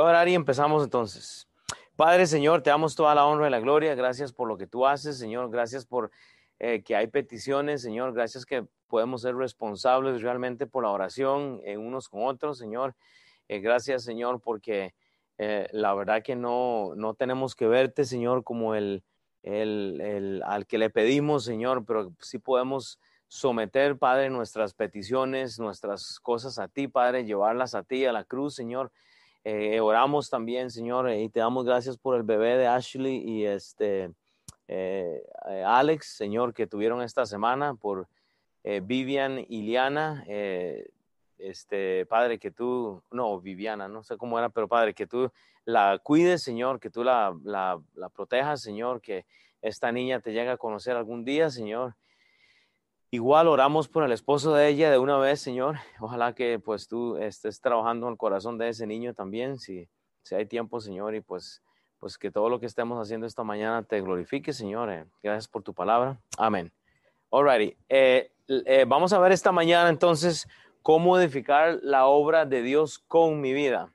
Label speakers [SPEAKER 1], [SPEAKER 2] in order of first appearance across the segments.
[SPEAKER 1] Ahora y empezamos entonces. Padre Señor, te damos toda la honra y la gloria. Gracias por lo que tú haces, Señor. Gracias por eh, que hay peticiones, Señor. Gracias que podemos ser responsables realmente por la oración en unos con otros, Señor. Eh, gracias, Señor, porque eh, la verdad que no, no tenemos que verte, Señor, como el, el, el, al que le pedimos, Señor, pero sí podemos someter, Padre, nuestras peticiones, nuestras cosas a ti, Padre, llevarlas a ti, a la cruz, Señor. Eh, oramos también, Señor, y te damos gracias por el bebé de Ashley y este eh, eh, Alex, Señor, que tuvieron esta semana, por Vivian y Liana. este, Padre, que tú, no, Viviana, no sé cómo era, pero Padre, que tú la cuides, Señor, que tú la, la, la protejas, Señor, que esta niña te llegue a conocer algún día, Señor. Igual oramos por el esposo de ella de una vez, Señor. Ojalá que pues tú estés trabajando en el corazón de ese niño también, si, si hay tiempo, Señor, y pues, pues que todo lo que estemos haciendo esta mañana te glorifique, Señor. Eh, gracias por tu palabra. Amén. Alrighty. Eh, eh, vamos a ver esta mañana entonces cómo edificar la obra de Dios con mi vida.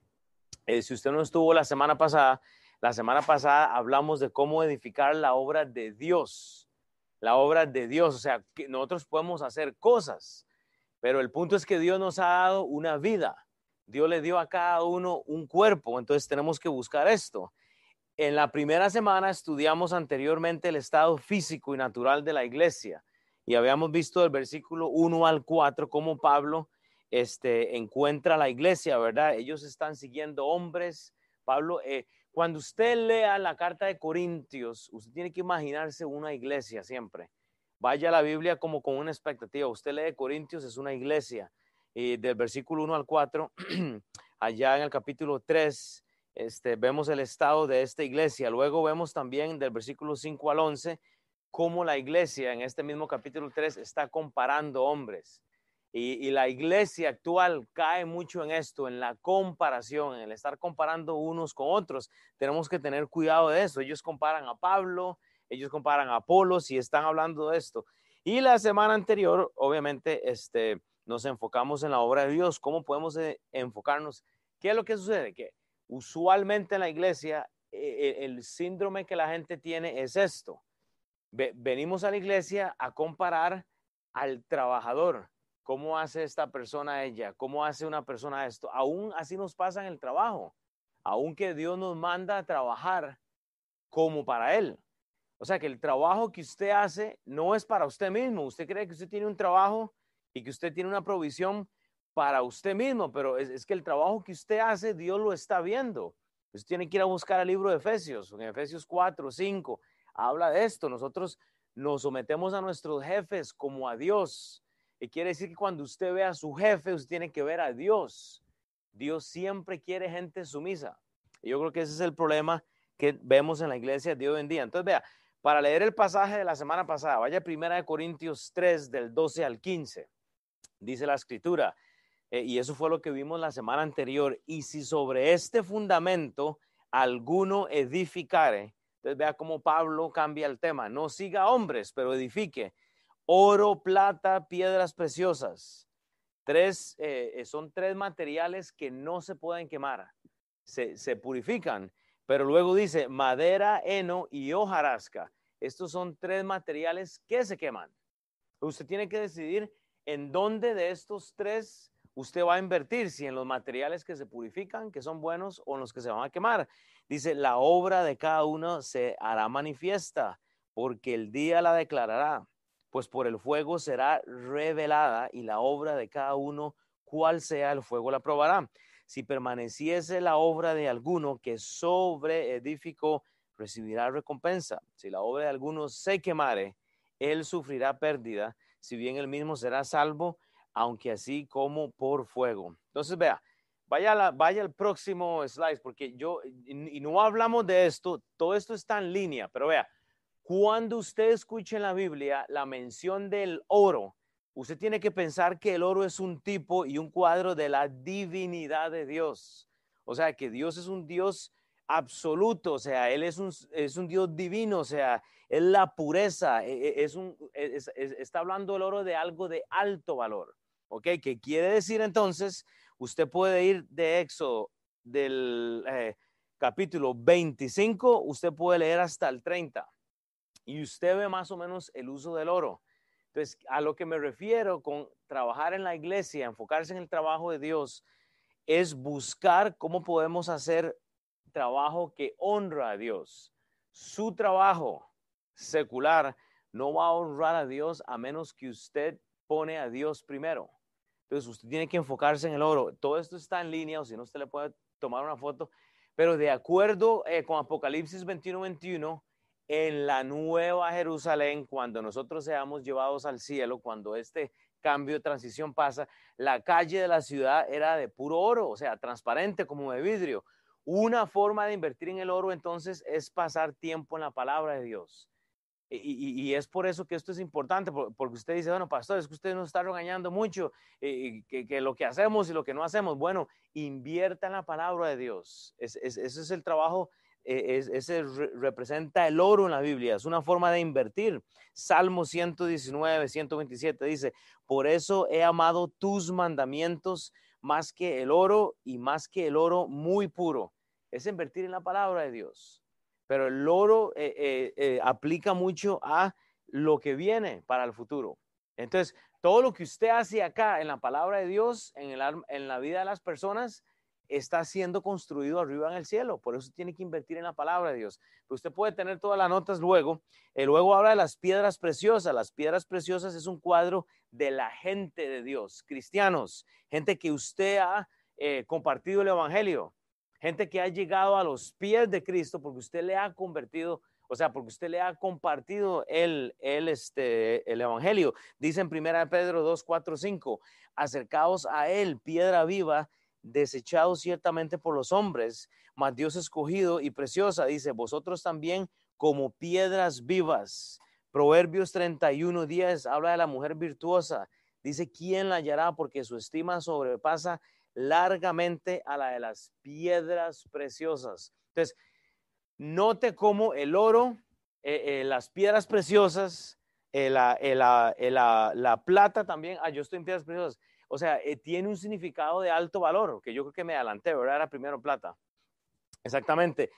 [SPEAKER 1] si usted no estuvo la semana pasada, la semana pasada hablamos de cómo edificar la obra de Dios la obra de Dios. O sea, que nosotros podemos hacer cosas, pero el punto es que Dios nos ha dado una vida. Dios le dio a cada uno un cuerpo, entonces tenemos que buscar esto. En la primera semana estudiamos anteriormente el estado físico y natural de la iglesia y habíamos visto el versículo 1 al 4 cómo Pablo este, encuentra la iglesia, ¿verdad? Ellos están siguiendo hombres. Pablo, eh, cuando usted lea la carta de Corintios, usted tiene que imaginarse una iglesia siempre. Vaya a la Biblia como con una expectativa. Usted lee Corintios, es una iglesia. Y del versículo 1 al 4, allá en el capítulo 3, este, vemos el estado de esta iglesia. Luego vemos también del versículo 5 al 11 cómo la iglesia en este mismo capítulo 3 está comparando hombres. Y, la iglesia actual cae mucho en esto, en la comparación, en el estar comparando unos con otros. Tenemos que tener cuidado de eso. Ellos comparan a Pablo, ellos comparan a Apolos y están hablando de esto. Y la semana anterior, obviamente, este, nos enfocamos en la obra de Dios. ¿Cómo podemos eh, enfocarnos? ¿Qué es lo que sucede? Que usualmente en la iglesia e, e, el síndrome que la gente tiene es esto. Venimos a la iglesia a comparar al trabajador ¿Cómo hace esta persona ella? ¿Cómo hace una persona esto? Aún así nos pasa en el trabajo. Aún que Dios nos manda a trabajar como para Él. O sea que el trabajo que usted hace no es para usted mismo. Usted cree que usted tiene un trabajo y que usted tiene una provisión para usted mismo, pero es, que el trabajo que usted hace, Dios lo está viendo. Usted tiene que ir a buscar el libro de Efesios, en Efesios 4, 5, habla de esto. Nosotros nos sometemos a nuestros jefes como a Dios. Y quiere decir que cuando usted ve a su jefe, usted tiene que ver a Dios. Dios siempre quiere gente sumisa. Yo creo que ese es el problema que vemos en la iglesia de hoy en día. Entonces, vea, para leer el pasaje de la semana pasada, vaya primera de Corintios 3 del 12 al 15. Dice la escritura, eh, y eso fue lo que vimos la semana anterior, y si sobre este fundamento alguno edificare, entonces vea cómo Pablo cambia el tema, no siga hombres, pero edifique oro, plata, piedras preciosas. Tres, eh, eh, son tres materiales que no se pueden quemar, se, se, purifican. Pero luego dice madera, heno y hojarasca. Estos son tres materiales que se queman. Usted tiene que decidir en dónde de estos tres usted va a invertir, si en los materiales que se purifican, que son buenos, o en los que se van a quemar. Dice, la obra de cada uno se hará manifiesta, porque el día la declarará pues por el fuego será revelada y la obra de cada uno, cual sea el fuego, la probará. Si permaneciese la obra de alguno que sobre edificó, recibirá recompensa. Si la obra de alguno se quemare, él sufrirá pérdida, si bien él mismo será salvo, aunque así como por fuego. Entonces, vea, vaya, vaya al próximo slide, porque yo, y no hablamos de esto, todo esto está en línea, pero vea, cuando usted escuche en la Biblia la mención del oro, usted tiene que pensar que el oro es un tipo y un cuadro de la divinidad de Dios. O sea, que Dios es un Dios absoluto, o sea, Él es un, es un Dios divino, o sea, es la pureza, e, e, es un, está hablando el oro de algo de alto valor, ¿ok? ¿Qué quiere decir entonces? Usted puede ir de Éxodo del eh, capítulo 25, usted puede leer hasta el 30 y usted ve más o menos el uso del oro. Entonces, a lo que me refiero con trabajar en la iglesia, enfocarse en el trabajo de Dios, es buscar cómo podemos hacer trabajo que honra a Dios. Su trabajo secular no va a honrar a Dios a menos que usted pone a Dios primero. Entonces usted tiene que enfocarse en el oro. Todo esto está en línea, o si no, usted le puede tomar una foto. Pero de acuerdo eh, con Apocalipsis 21-21, en la nueva Jerusalén, cuando nosotros seamos llevados al cielo, cuando este cambio de transición pasa, la calle de la ciudad era de puro oro, o sea, transparente como de vidrio. Una forma de invertir en el oro entonces es pasar tiempo en la palabra de Dios. Y, es por eso que esto es importante, porque usted dice, bueno, pastor, es que usted nos está regañando mucho, que, que, lo que hacemos y lo que no hacemos, bueno, invierta en la palabra de Dios. ese es el trabajo, e, ese representa el oro en la Biblia, es una forma de invertir. Salmo 119, 127 dice, por eso he amado tus mandamientos más que el oro y más que el oro muy puro. Es invertir en la palabra de Dios pero el oro eh, eh, eh, aplica mucho a lo que viene para el futuro. Entonces, todo lo que usted hace acá en la palabra de Dios, en la vida de las personas, está siendo construido arriba en el cielo. Por eso tiene que invertir en la palabra de Dios. usted puede tener todas las notas luego. luego habla de las piedras preciosas. Las piedras preciosas es un cuadro de la gente de Dios, cristianos, gente que usted ha compartido el Evangelio gente que ha llegado a los pies de Cristo porque usted le ha convertido, o sea, porque usted le ha compartido el, el, este, el Evangelio. Dice en 1 Pedro 2, 4, 5, acercaos a él, piedra viva, desechado ciertamente por los hombres, mas Dios escogido y preciosa, dice, vosotros también como piedras vivas. Proverbios 31, 10 habla de la mujer virtuosa. Dice, ¿quién la hallará? Porque su estima sobrepasa largamente a la de las piedras preciosas. Entonces, note cómo el oro, eh, eh, las piedras preciosas, eh, la, la, plata también, ah, yo estoy en piedras preciosas, o sea, tiene un significado de alto valor, que yo creo que me adelanté, ¿verdad? Era primero plata. Exactamente.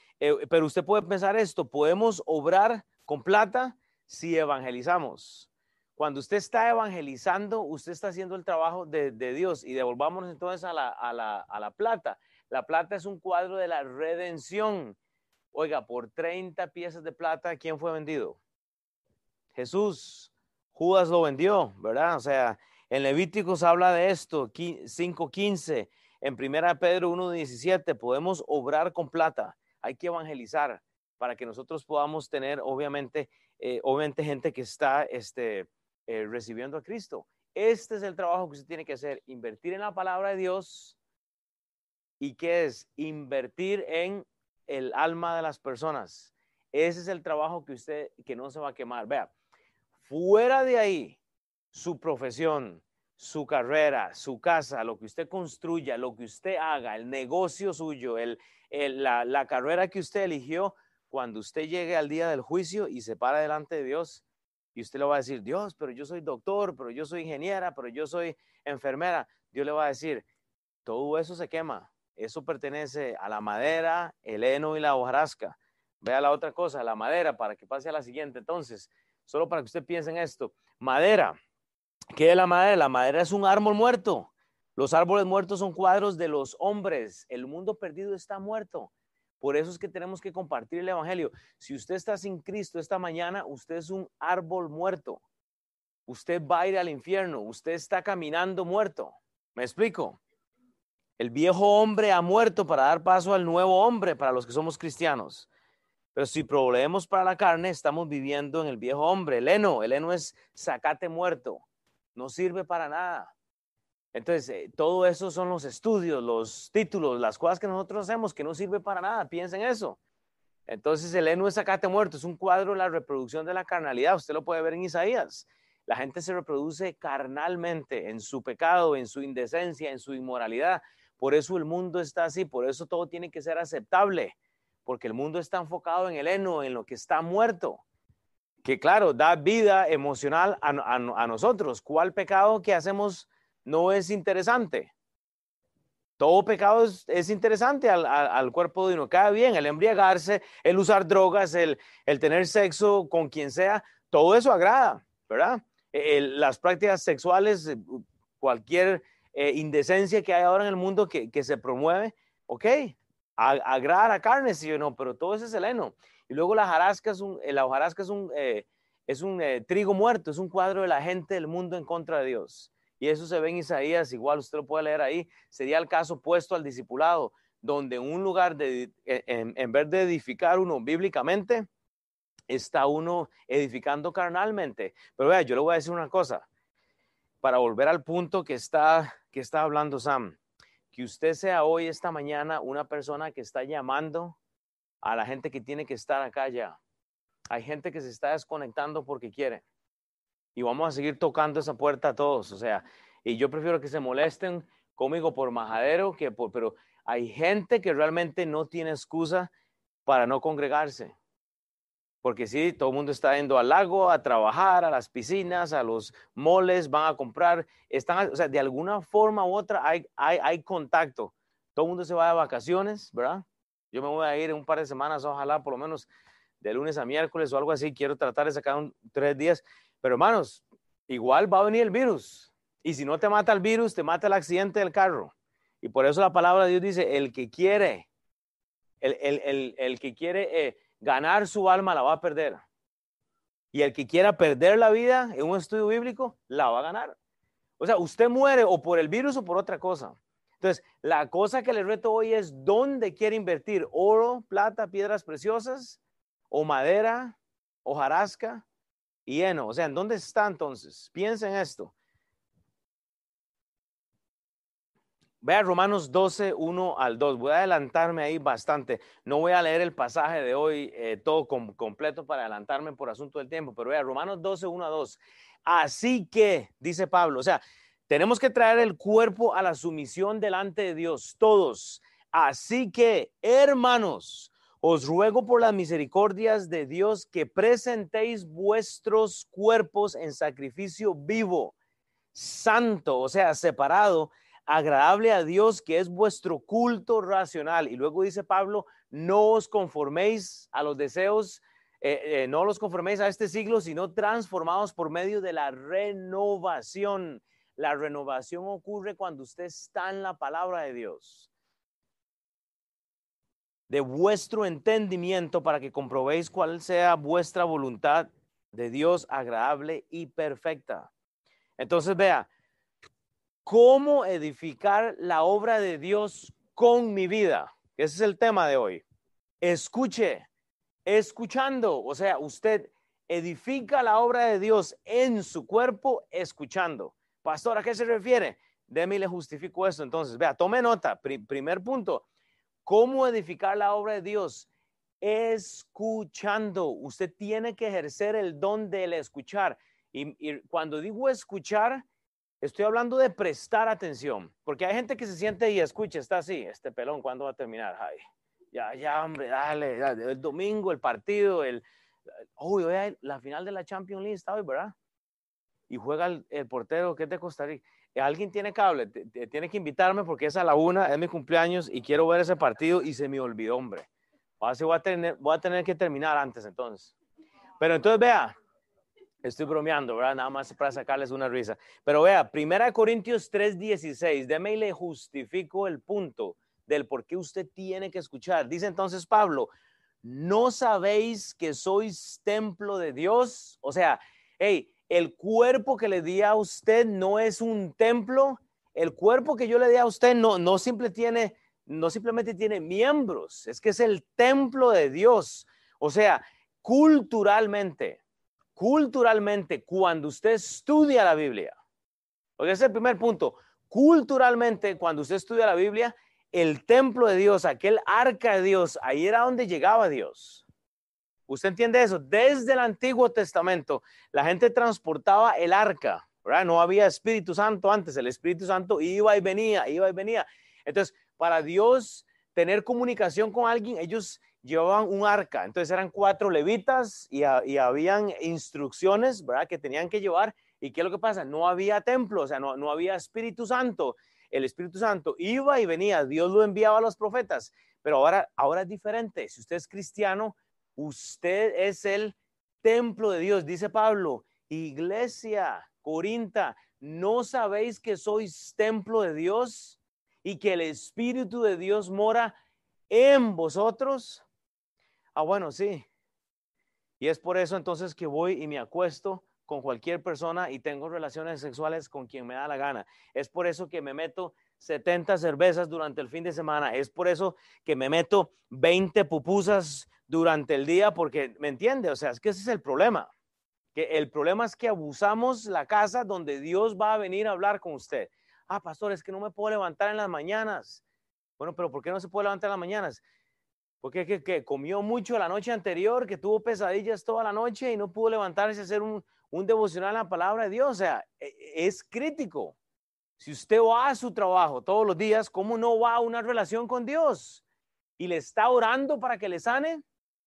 [SPEAKER 1] pero usted puede pensar esto, podemos obrar con plata si evangelizamos. Cuando usted está evangelizando, usted está haciendo el trabajo de, Dios. Y devolvámonos entonces a la, a, la, a la plata. La plata es un cuadro de la redención. Oiga, por 30 piezas de plata, ¿quién fue vendido? Jesús. Judas lo vendió, ¿verdad? O sea, en Levíticos habla de esto, 5.15. En 1 Pedro 1.17, podemos obrar con plata. Hay que evangelizar para que nosotros podamos tener, obviamente, eh, obviamente gente que está, este, eh, recibiendo a Cristo. Este es el trabajo que usted tiene que hacer, invertir en la palabra de Dios y qué es invertir en el alma de las personas. Ese es el trabajo que usted, que no se va a quemar. Vea, fuera de ahí, su profesión, su carrera, su casa, lo que usted construya, lo que usted haga, el negocio suyo, el, la, la carrera que usted eligió, cuando usted llegue al día del juicio y se para delante de Dios, y usted le va a decir, Dios, pero yo soy doctor, pero yo soy ingeniera, pero yo soy enfermera. Dios le va a decir, todo eso se quema. Eso pertenece a la madera, el heno y la hojarasca. Vea la otra cosa, la madera, para que pase a la siguiente. Entonces, solo para que usted piense en esto. Madera. ¿Qué es la madera? La madera es un árbol muerto. Los árboles muertos son cuadros de los hombres. El mundo perdido está muerto. Por eso es que tenemos que compartir el Evangelio. Si usted está sin Cristo esta mañana, usted es un árbol muerto. Usted va a ir al infierno. Usted está caminando muerto. ¿Me explico? El viejo hombre ha muerto para dar paso al nuevo hombre para los que somos cristianos. Pero si proveemos para la carne, estamos viviendo en el viejo hombre. El heno, el heno es sacate muerto. No sirve para nada. Entonces, eh, todo eso son los estudios, los títulos, las cosas que nosotros hacemos que no sirve para nada. Piensen eso. Entonces, el heno es sacate muerto, es un cuadro de la reproducción de la carnalidad. Usted lo puede ver en Isaías. La gente se reproduce carnalmente en su pecado, en su indecencia, en su inmoralidad. Por eso el mundo está así, por eso todo tiene que ser aceptable, porque el mundo está enfocado en el heno, en lo que está muerto, que claro, da vida emocional a, a nosotros. ¿Cuál pecado que hacemos? no es interesante. todo pecado es, interesante al, cuerpo de uno. Cada bien, el embriagarse, el usar drogas, el, tener sexo con quien sea, todo eso agrada, ¿verdad? las prácticas sexuales, eh, cualquier eh, indecencia que hay ahora en el mundo que, se promueve, ok, agrada a carne, sí o no, pero todo eso es heleno. Y luego la jarasca es un, la hojarasca es un, eh, es un trigo muerto, es un cuadro de la gente del mundo en contra de Dios y eso se ve en Isaías, igual usted lo puede leer ahí, sería el caso opuesto al discipulado, donde un lugar de, e, en, vez de edificar uno bíblicamente, está uno edificando carnalmente. Pero vea, yo le voy a decir una cosa, para volver al punto que está, que está hablando Sam, que usted sea hoy, esta mañana, una persona que está llamando a la gente que tiene que estar acá ya. Hay gente que se está desconectando porque quiere y vamos a seguir tocando esa puerta a todos. O sea, y yo prefiero que se molesten conmigo por majadero, que por, pero hay gente que realmente no tiene excusa para no congregarse. Porque sí, todo el mundo está yendo al lago a trabajar, a las piscinas, a los moles, van a comprar, están, o sea, de alguna forma u otra hay, hay, hay contacto. Todo el mundo se va de vacaciones, ¿verdad? Yo me voy a ir un par de semanas, ojalá por lo menos de lunes a miércoles o algo así. Quiero tratar de sacar un, tres días pero hermanos, igual va a venir el virus. Y si no te mata el virus, te mata el accidente del carro. Y por eso la palabra de Dios dice, el que quiere, el, que quiere eh, ganar su alma la va a perder. Y el que quiera perder la vida en un estudio bíblico, la va a ganar. O sea, usted muere o por el virus o por otra cosa. Entonces, la cosa que le reto hoy es dónde quiere invertir, oro, plata, piedras preciosas, o madera, o jarasca, y O sea, ¿en dónde está entonces? Piensa en esto. Vea Romanos 12, 1 al 2. Voy a adelantarme ahí bastante. No voy a leer el pasaje de hoy eh, todo completo para adelantarme por asunto del tiempo, pero vea Romanos 12, 1 a 2. Así que, dice Pablo, o sea, tenemos que traer el cuerpo a la sumisión delante de Dios, todos. Así que, hermanos, os ruego por las misericordias de Dios que presentéis vuestros cuerpos en sacrificio vivo, santo, o sea, separado, agradable a Dios, que es vuestro culto racional. Y luego dice Pablo, no os conforméis a los deseos, eh, eh, no los conforméis a este siglo, sino transformados por medio de la renovación. La renovación ocurre cuando usted está en la palabra de Dios de vuestro entendimiento para que comprobéis cuál sea vuestra voluntad de Dios agradable y perfecta. Entonces vea, ¿cómo edificar la obra de Dios con mi vida? Ese es el tema de hoy. Escuche, escuchando, o sea, usted edifica la obra de Dios en su cuerpo escuchando. Pastor, ¿a qué se refiere? Déme y le justifico eso. Entonces, vea, tome nota. primer punto, ¿Cómo edificar la obra de Dios? Escuchando. Usted tiene que ejercer el don del escuchar. Y, cuando digo escuchar, estoy hablando de prestar atención. Porque hay gente que se siente y escucha, está así, este pelón, ¿cuándo va a terminar? Ay, ya, ya, hombre, dale, el domingo, el partido, el... Uy, hoy la final de la Champions League está hoy, ¿verdad? Y juega el, portero que es de Rica alguien tiene cable, tiene que invitarme porque es a la una, es mi cumpleaños y quiero ver ese partido y se me olvidó, hombre. Así voy a tener, voy a tener que terminar antes entonces. Pero entonces vea, estoy bromeando, ¿verdad? Nada más para sacarles una risa. Pero vea, Primera Corintios 3:16, déme y le justifico el punto del por qué usted tiene que escuchar. Dice entonces Pablo, ¿no sabéis que sois templo de Dios? O sea, hey, el cuerpo que le di a usted no es un templo. El cuerpo que yo le di a usted no, no, simple tiene, no simplemente tiene miembros, es que es el templo de Dios. O sea, culturalmente, culturalmente, cuando usted estudia la Biblia, porque ese es el primer punto, culturalmente, cuando usted estudia la Biblia, el templo de Dios, aquel arca de Dios, ahí era donde llegaba Dios. ¿Usted entiende eso? Desde el Antiguo Testamento, la gente transportaba el arca, ¿verdad? No había Espíritu Santo antes, el Espíritu Santo iba y venía, iba y venía. Entonces, para Dios tener comunicación con alguien, ellos llevaban un arca. Entonces eran cuatro levitas y, habían instrucciones, ¿verdad? Que tenían que llevar. ¿Y qué es lo que pasa? No había templo, o sea, no, no había Espíritu Santo. el Espíritu Santo iba y venía, Dios lo enviaba a los profetas, pero ahora, ahora es diferente. Si usted es cristiano, usted es el templo de Dios, dice Pablo, iglesia, Corinta, ¿no sabéis que sois templo de Dios y que el Espíritu de Dios mora en vosotros? Ah, bueno, sí. Y es por eso entonces que voy y me acuesto con cualquier persona y tengo relaciones sexuales con quien me da la gana. Es por eso que me meto 70 cervezas durante el fin de semana. Es por eso que me meto 20 pupusas durante el día, porque, ¿me entiende? O sea, es que ese es el problema. Que el problema es que abusamos la casa donde Dios va a venir a hablar con usted. Ah, pastor, es que no me puedo levantar en las mañanas. Bueno, pero ¿por qué no se puede levantar en las mañanas? Porque que, que comió mucho la noche anterior, que tuvo pesadillas toda la noche y no pudo levantarse a hacer un, un devocional a la palabra de Dios. O sea, e, e, es crítico. Si usted va a su trabajo todos los días, ¿cómo no va a una relación con Dios? ¿Y le está orando para que le sane?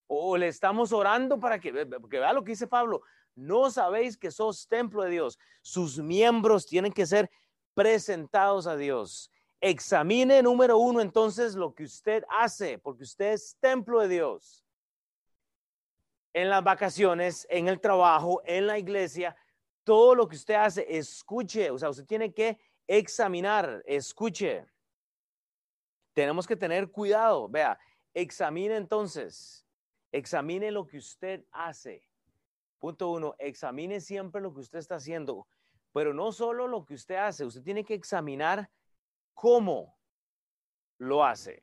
[SPEAKER 1] ¿O le estamos orando para que, porque vea lo que dice Pablo, no sabéis que sos templo de Dios. Sus miembros tienen que ser presentados a Dios. Examine número uno entonces lo que usted hace, porque usted es templo de Dios en las vacaciones, en el trabajo, en la iglesia, todo lo que usted hace, escuche, o sea, usted tiene que examinar, escuche. Tenemos que tener cuidado, vea, examine entonces, examine lo que usted hace. Punto uno, examine siempre lo que usted está haciendo, pero no solo lo que usted hace, usted tiene que examinar cómo lo hace.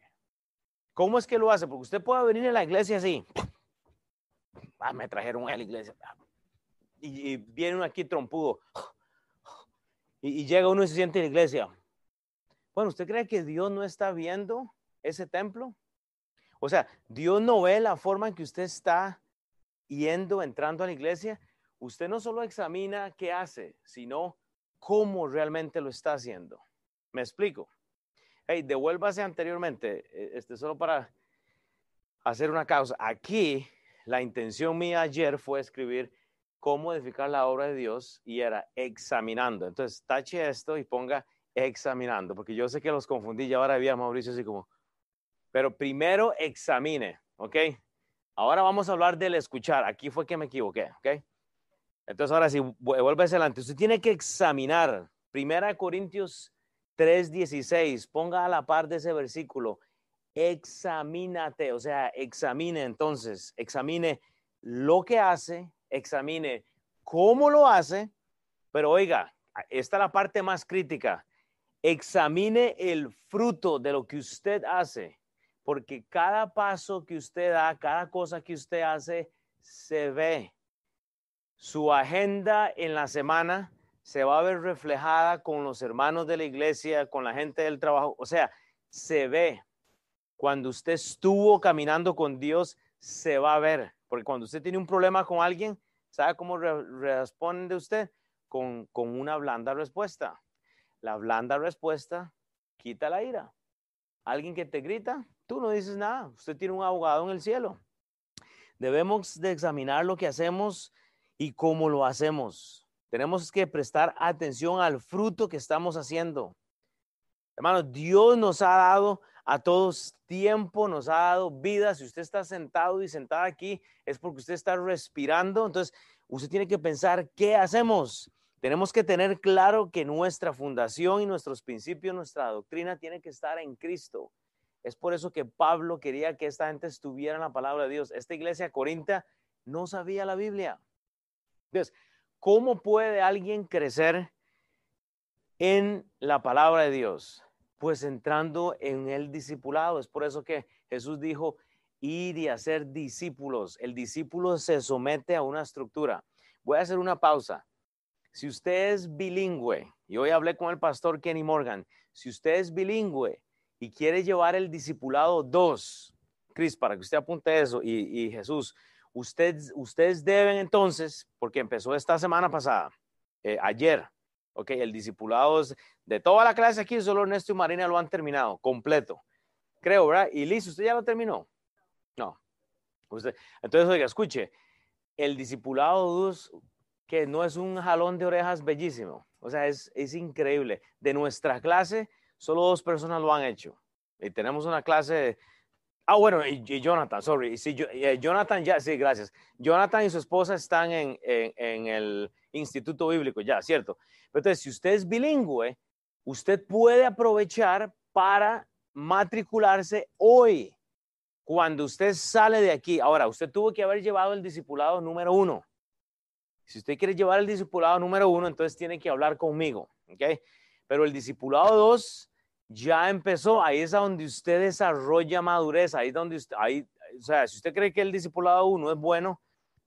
[SPEAKER 1] ¿Cómo es que lo hace? Porque usted puede venir a la iglesia así, ah, me trajeron a la iglesia. Y, viene uno aquí trompudo. Y, llega uno y se siente en la iglesia. Bueno, ¿usted cree que Dios no está viendo ese templo? O sea, Dios no ve la forma en que usted está yendo, entrando a la iglesia. Usted no solo examina qué hace, sino cómo realmente lo está haciendo. ¿Me explico? Hey, devuélvase anteriormente, eh, este, solo para hacer una causa. Aquí la intención mía ayer fue escribir cómo edificar la obra de Dios y era examinando. Entonces, tache esto y ponga examinando, porque yo sé que los confundí, ya ahora había Mauricio así como, pero primero examine, ¿ok? Ahora vamos a hablar del escuchar. Aquí fue que me equivoqué, ¿ok? Entonces, ahora sí, vuelve adelante. Usted tiene que examinar. Primera Corintios 3:16, ponga a la par de ese versículo examínate, o sea, examine entonces, examine lo que hace, examine cómo lo hace, pero oiga, esta es la parte más crítica, examine el fruto de lo que usted hace, porque cada paso que usted da, cada cosa que usted hace, se ve. Su agenda en la semana se va a ver reflejada con los hermanos de la iglesia, con la gente del trabajo, o sea, se ve. Cuando usted estuvo caminando con Dios, se va a ver. Porque cuando usted tiene un problema con alguien, ¿sabe cómo responde usted? Con, con una blanda respuesta. La blanda respuesta quita la ira. Alguien que te grita, tú no dices nada. Usted tiene un abogado en el cielo. Debemos de examinar lo que hacemos y cómo lo hacemos. Tenemos que prestar atención al fruto que estamos haciendo. Hermano, Dios nos ha dado a todos tiempo, nos ha dado vida. Si usted está sentado y sentada aquí, es porque usted está respirando. Entonces, usted tiene que pensar, ¿qué hacemos? Tenemos que tener claro que nuestra fundación y nuestros principios, nuestra doctrina tiene que estar en Cristo. Es por eso que Pablo quería que esta gente estuviera en la palabra de Dios. Esta iglesia corinta no sabía la Biblia. Entonces, ¿cómo puede alguien crecer en la palabra de Dios? Pues entrando en el discipulado. Es por eso que Jesús dijo, ir y hacer discípulos. El discípulo se somete a una estructura. Voy a hacer una pausa. Si usted es bilingüe, y hoy hablé con el pastor Kenny Morgan, si usted es bilingüe y quiere llevar el discipulado 2, Cris, para que usted apunte eso, y, Jesús, ustedes, deben entonces, porque empezó esta semana pasada, eh, ayer, Ok, el discipulado es de toda la clase aquí, solo Ernesto y Marina lo han terminado, completo. Creo, ¿verdad? Y Liz, ¿usted ya lo terminó? No. Usted, entonces, oiga, escuche, el discipulado 2, que no es un jalón de orejas bellísimo, o sea, es, es increíble. De nuestra clase, Solo dos personas lo han hecho. Y tenemos una clase Ah, bueno, y, Jonathan, sorry. Sí, eh, Jonathan ya, sí, gracias. Jonathan y su esposa están en, en, el Instituto Bíblico, ya, ¿cierto? Pero entonces, si usted es bilingüe, usted puede aprovechar para matricularse hoy, cuando usted sale de aquí. Ahora, usted tuvo que haber llevado el discipulado número uno. Si usted quiere llevar el discipulado número uno, entonces tiene que hablar conmigo, ¿ok? Pero el discipulado dos ya empezó, ahí es donde usted desarrolla madurez, ahí es donde usted, ahí, o sea, si usted cree que el discipulado 1 es bueno,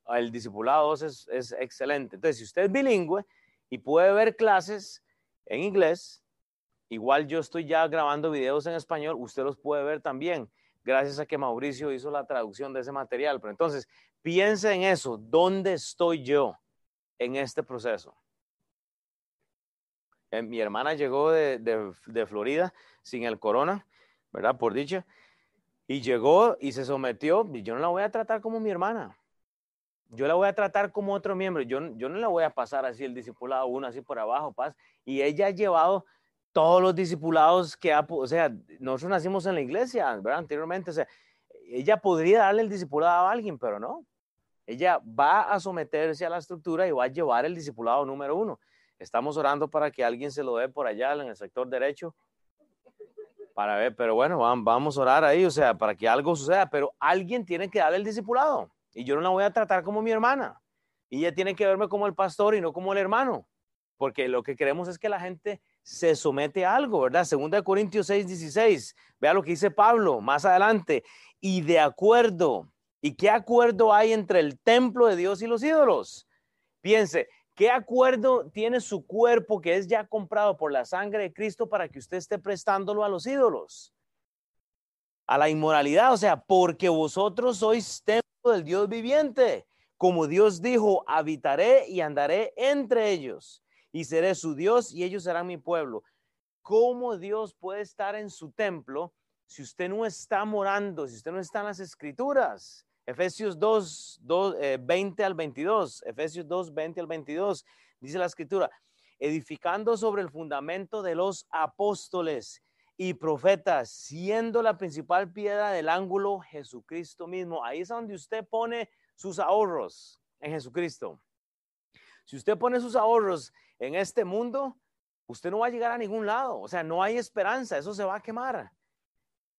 [SPEAKER 1] el discipulado 2 es, es, excelente. Entonces, si usted es bilingüe y puede ver clases en inglés, igual yo estoy ya grabando videos en español, usted los puede ver también, gracias a que Mauricio hizo la traducción de ese material. Pero entonces, piense en eso, ¿dónde estoy yo en este proceso? Eh, mi hermana llegó de, Florida sin el corona, ¿verdad? Por dicha. Y llegó y se sometió. Yo no la voy a tratar como mi hermana. Yo la voy a tratar como otro miembro. Yo, yo no la voy a pasar así el discipulado uno, así por abajo, paz. Y ella ha llevado todos los discipulados que ha, o sea, nosotros nacimos en la iglesia, ¿verdad? Anteriormente, o sea, ella podría darle el discipulado a alguien, pero no. Ella va a someterse a la estructura y va a llevar el discipulado número uno. Estamos orando para que alguien se lo dé por allá en el sector derecho. Para ver, pero bueno, vamos a orar ahí, o sea, para que algo suceda, pero alguien tiene que darle el discipulado. Y yo no la voy a tratar como mi hermana. Y ella tiene que verme como el pastor y no como el hermano. Porque lo que queremos es que la gente se somete a algo, ¿verdad? Segunda de Corintios 6, 16. Vea lo que dice Pablo más adelante. Y de acuerdo. ¿Y qué acuerdo hay entre el templo de Dios y los ídolos? Piense, ¿Qué acuerdo tiene su cuerpo que es ya comprado por la sangre de Cristo para que usted esté prestándolo a los ídolos? A la inmoralidad, o sea, porque vosotros sois templo del Dios viviente. Como Dios dijo, habitaré y andaré entre ellos y seré su Dios y ellos serán mi pueblo. ¿Cómo Dios puede estar en su templo si usted no está morando, si usted no está en las escrituras? Efesios 2, 20 al 22. Efesios 2, 20 al 22. Dice la escritura, edificando sobre el fundamento de los apóstoles y profetas, siendo la principal piedra del ángulo Jesucristo mismo. Ahí es donde usted pone sus ahorros en Jesucristo. Si usted pone sus ahorros en este mundo, usted no va a llegar a ningún lado. O sea, no hay esperanza, eso se va a quemar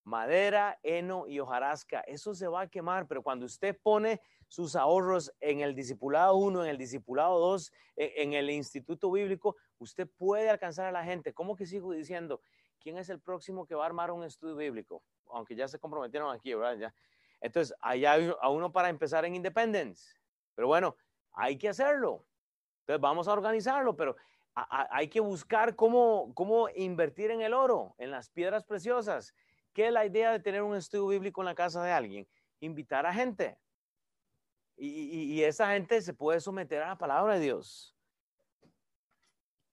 [SPEAKER 1] madera, heno y hojarasca. Eso se va a quemar, pero cuando usted pone sus ahorros en el discipulado 1, en el discipulado 2, e, en el instituto bíblico, usted puede alcanzar a la gente. ¿Cómo que sigo diciendo? ¿Quién es el próximo que va a armar un estudio bíblico? Aunque ya se comprometieron aquí, ¿verdad? Entonces, allá hay a uno para empezar en Independence. Pero bueno, hay que hacerlo. Entonces, vamos a organizarlo, pero hay que buscar cómo, cómo invertir en el oro, en las piedras preciosas ¿Qué es la idea de tener un estudio bíblico en la casa de alguien? Invitar a gente. Y, esa gente se puede someter a la palabra de Dios.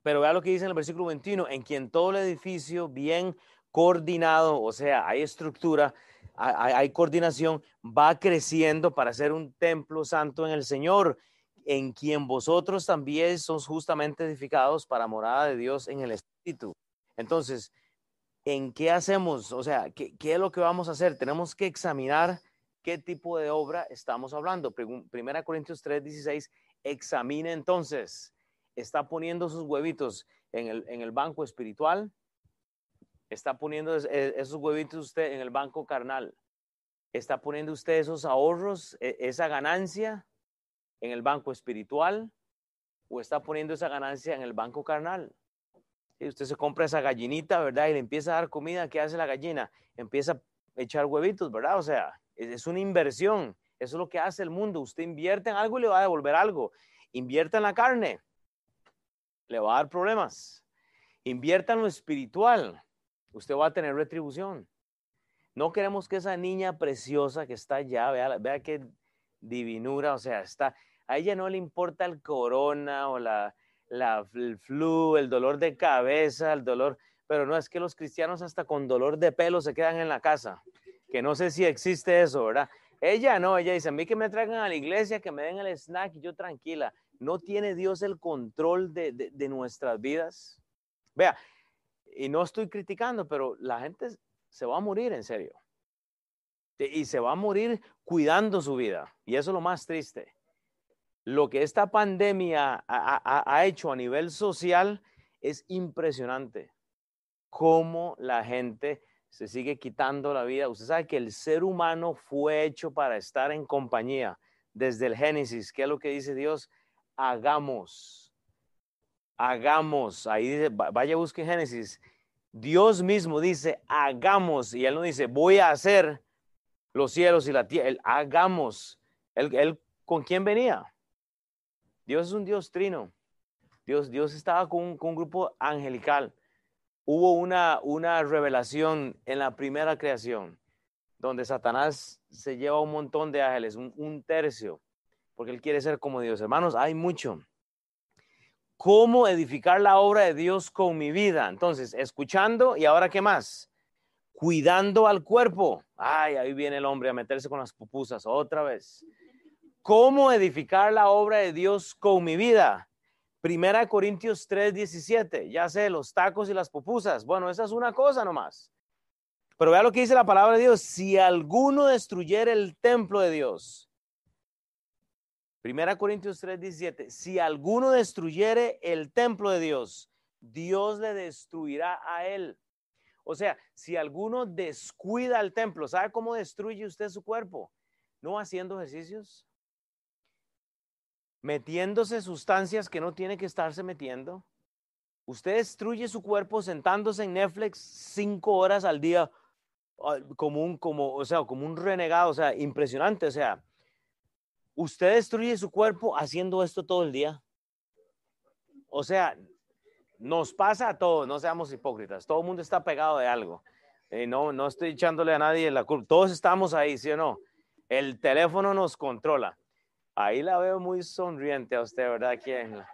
[SPEAKER 1] Pero vea lo que dice en el versículo 21, en quien todo el edificio bien coordinado, o sea, hay estructura, hay, hay, coordinación, va creciendo para ser un templo santo en el Señor, en quien vosotros también sois justamente edificados para morada de Dios en el Espíritu. Entonces, en qué hacemos, o sea, qué, es lo que vamos a hacer. Tenemos que examinar qué tipo de obra estamos hablando. Primera Corintios 3, 16, examine entonces, está poniendo sus huevitos en el, en el banco espiritual, está poniendo e, esos huevitos usted en el banco carnal, está poniendo usted esos ahorros, e, esa ganancia en el banco espiritual o está poniendo esa ganancia en el banco carnal. Usted se compra esa gallinita, ¿verdad? Y le empieza a dar comida, ¿qué hace la gallina? Empieza a echar huevitos, ¿verdad? O sea, es una inversión. Eso es lo que hace el mundo. Usted invierte en algo y le va a devolver algo. Invierta en la carne, le va a dar problemas. Invierta en lo espiritual, usted va a tener retribución. No queremos que esa niña preciosa que está allá, vea, vea qué divinura, o sea, está, a ella no le importa el corona o la, la, el flu, el dolor de cabeza, el dolor, pero no es que los cristianos hasta con dolor de pelo se quedan en la casa, que no sé si existe eso, ¿verdad? Ella no, ella dice, a mí que me traigan a la iglesia, que me den el snack y yo tranquila. ¿No tiene Dios el control de, de, nuestras vidas? Vea, y no estoy criticando, pero la gente se va a morir en serio. Y se va a morir cuidando su vida. Y eso es lo más triste. Lo que esta pandemia ha, hecho a nivel social es impresionante. Cómo la gente se sigue quitando la vida. Usted sabe que el ser humano fue hecho para estar en compañía desde el Génesis. ¿Qué es lo que dice Dios? Hagamos. Hagamos. Ahí dice, vaya busque Génesis. Dios mismo dice, hagamos. Y Él no dice, voy a hacer los cielos y la tierra. Hagamos. Él, ¿Con quién venía? Dios es un Dios trino. Dios, Dios estaba con, un grupo angelical hubo una, una revelación en la primera creación, donde Satanás se lleva un montón de ángeles, un, tercio, porque él quiere ser como Dios. Hermanos, hay mucho. ¿Cómo edificar la obra de Dios con mi vida? Entonces, escuchando y ahora qué más? Cuidando al cuerpo. Ay, ahí viene el hombre a meterse con las pupusas otra vez. ¿Cómo edificar la obra de Dios con mi vida? Primera Corintios 3, 17, ya sé, los tacos y las pupusas. Bueno, esa es una cosa nomás. Pero vea lo que dice la palabra de Dios. Si alguno destruyera el templo de Dios. Primera Corintios 3, 17. Si alguno destruyere el templo de Dios, Dios le destruirá a él. O sea, si alguno descuida el templo, ¿sabe cómo destruye usted su cuerpo? No haciendo ejercicios, metiéndose sustancias que no tiene que estarse metiendo. Usted destruye su cuerpo sentándose en Netflix cinco horas al día ah, como un, como, o sea, como un renegado, o sea, impresionante. O sea, usted destruye su cuerpo haciendo esto todo el día. O sea, nos pasa a todos, no seamos hipócritas. Todo el mundo está pegado de algo. Y no, no estoy echándole a nadie la culpa. Todos estamos ahí, ¿sí o no? El teléfono nos controla. Ahí la veo muy sonriente a usted, ¿verdad? ¿Quién?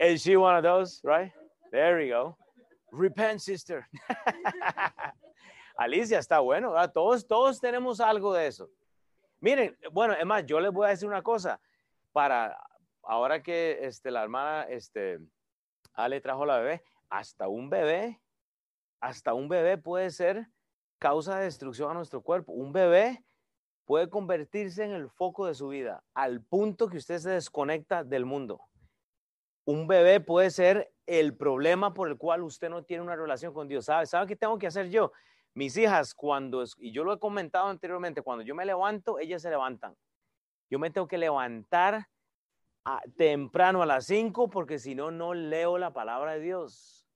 [SPEAKER 1] Is she one of those, right? There we go. Repent, sister. Alicia, está bueno, ¿verdad? Todos, todos tenemos algo de eso. Miren, bueno, es más, yo les voy a decir una cosa. Para ahora que este, la hermana este, Ale trajo la bebé, hasta un bebé, hasta un bebé puede ser causa de destrucción a nuestro cuerpo. Un bebé puede convertirse en el foco de su vida al punto que usted se desconecta del mundo. Un bebé puede ser el problema por el cual usted no tiene una relación con Dios. ¿Sabe, ¿Sabe qué tengo que hacer yo? Mis hijas, cuando, y yo lo he comentado anteriormente, cuando yo me levanto, ellas se levantan. Yo me tengo que levantar temprano a las 5 porque si no, no leo la palabra de Dios.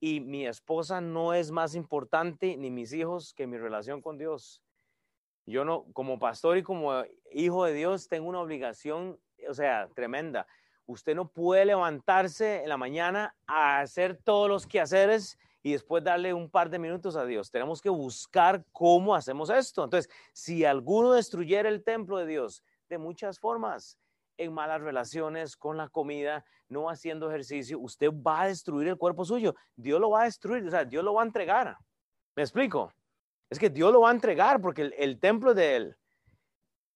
[SPEAKER 1] Y mi esposa no es más importante, ni mis hijos, que mi relación con Dios. Yo no, como pastor y como hijo de Dios, tengo una obligación, o sea, tremenda. Usted no puede levantarse en la mañana a hacer todos los quehaceres y después darle un par de minutos a Dios. Tenemos que buscar cómo hacemos esto. Entonces, si alguno destruyera el templo de Dios de muchas formas, en malas relaciones con la comida, no haciendo ejercicio, usted va a destruir el cuerpo suyo. Dios lo va a destruir, o sea, Dios lo va a entregar. ¿Me explico? Es que Dios lo va a entregar porque el, templo de Él.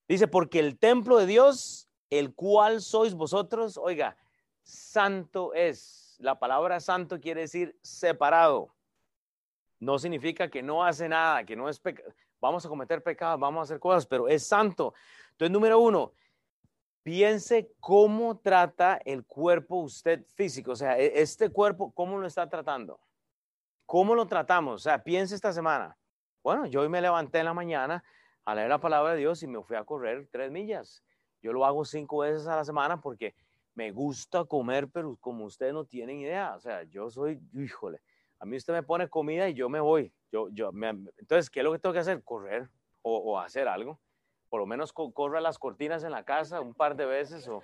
[SPEAKER 1] Dice, porque el templo de Dios, el cual sois vosotros, oiga, santo es. La palabra santo quiere decir separado. No significa que no hace nada, que no es pecado. Vamos a cometer pecados, vamos a hacer cosas, pero es santo. Entonces, número uno, piense cómo trata el cuerpo usted físico. O sea, e, este cuerpo, ¿cómo lo está tratando? ¿Cómo lo tratamos? O sea, piense esta semana. Bueno, yo hoy me levanté en la mañana a leer la palabra de Dios y me fui a correr tres millas. Yo lo hago cinco veces a la semana porque me gusta comer, pero como ustedes no tienen idea, o sea, yo soy, híjole, a mí usted me pone comida y yo me voy. Yo, yo, entonces, ¿qué es lo que tengo que hacer? Correr o, hacer algo. Por lo menos corra las cortinas en la casa un par de veces o,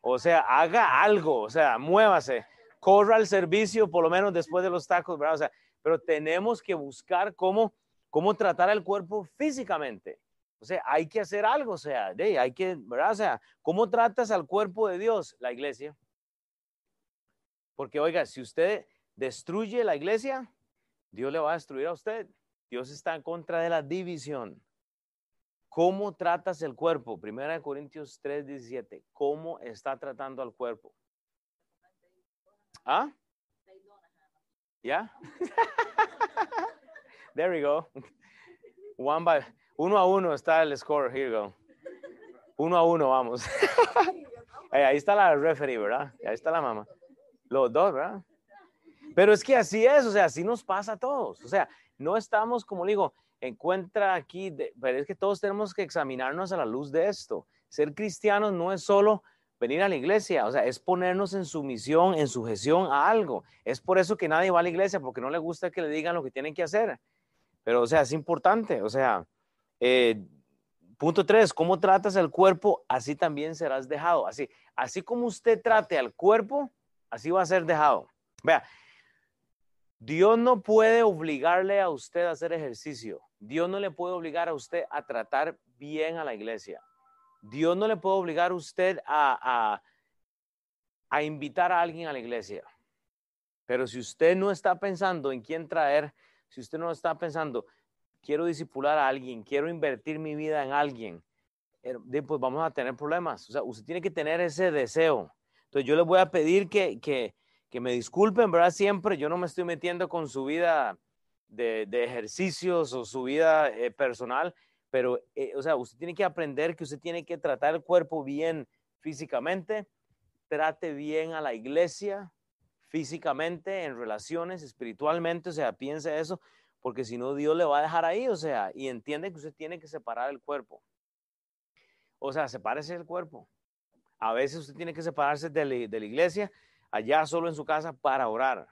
[SPEAKER 1] o sea, haga algo, o sea, muévase, corra al servicio por lo menos después de los tacos, ¿verdad? O sea, pero tenemos que buscar cómo cómo tratar al cuerpo físicamente. O sea, hay que hacer algo, o sea, de, hay que, ¿verdad? O sea, ¿cómo tratas al cuerpo de Dios? La iglesia. Porque, oiga, si usted destruye la iglesia, Dios le va a destruir a usted. Dios está en contra de la división. ¿Cómo tratas el cuerpo? Primera de Corintios 3, 17. ¿Cómo está tratando al cuerpo? ¿Ah? ¿Ya? There we go. One by, uno a uno está el score. Here we go. Uno a uno, vamos. ahí está la referee, ¿verdad? Ahí está la mamá. Los dos, ¿verdad? Pero es que así es, o sea, así nos pasa a todos. O sea, no estamos, como digo, encuentra aquí, pero es que todos tenemos que examinarnos a la luz de esto. Ser cristianos no es solo venir a la iglesia, o sea, es ponernos en sumisión, en sujeción a algo. Es por eso que nadie va a la iglesia, porque no le gusta que le digan lo que tienen que hacer. Pero, o sea, es importante, o sea, eh, punto tres, ¿cómo tratas al cuerpo? Así también serás dejado. Así, así como usted trate al cuerpo, así va a ser dejado. Vea, Dios no puede obligarle a usted a hacer ejercicio. Dios no le puede obligar a usted a tratar bien a la iglesia. Dios no le puede obligar a usted a, a, invitar a alguien a la iglesia. Pero si usted no está pensando en quién traer, si usted no está pensando, quiero disipular a alguien, quiero invertir mi vida en alguien, eh, pues vamos a tener problemas. O sea, usted tiene que tener ese deseo. Entonces yo le voy a pedir que, que, que me disculpen, ¿verdad? Siempre yo no me estoy metiendo con su vida de, de ejercicios o su vida eh, personal, pero, eh, o sea, usted tiene que aprender que usted tiene que tratar el cuerpo bien físicamente, trate bien a la iglesia físicamente, en relaciones, espiritualmente, o sea, piense eso, porque si no, Dios le va a dejar ahí, o sea, y entiende que usted tiene que separar el cuerpo. O sea, sepárese del cuerpo. A veces usted tiene que separarse de la, iglesia, allá solo en su casa, para orar.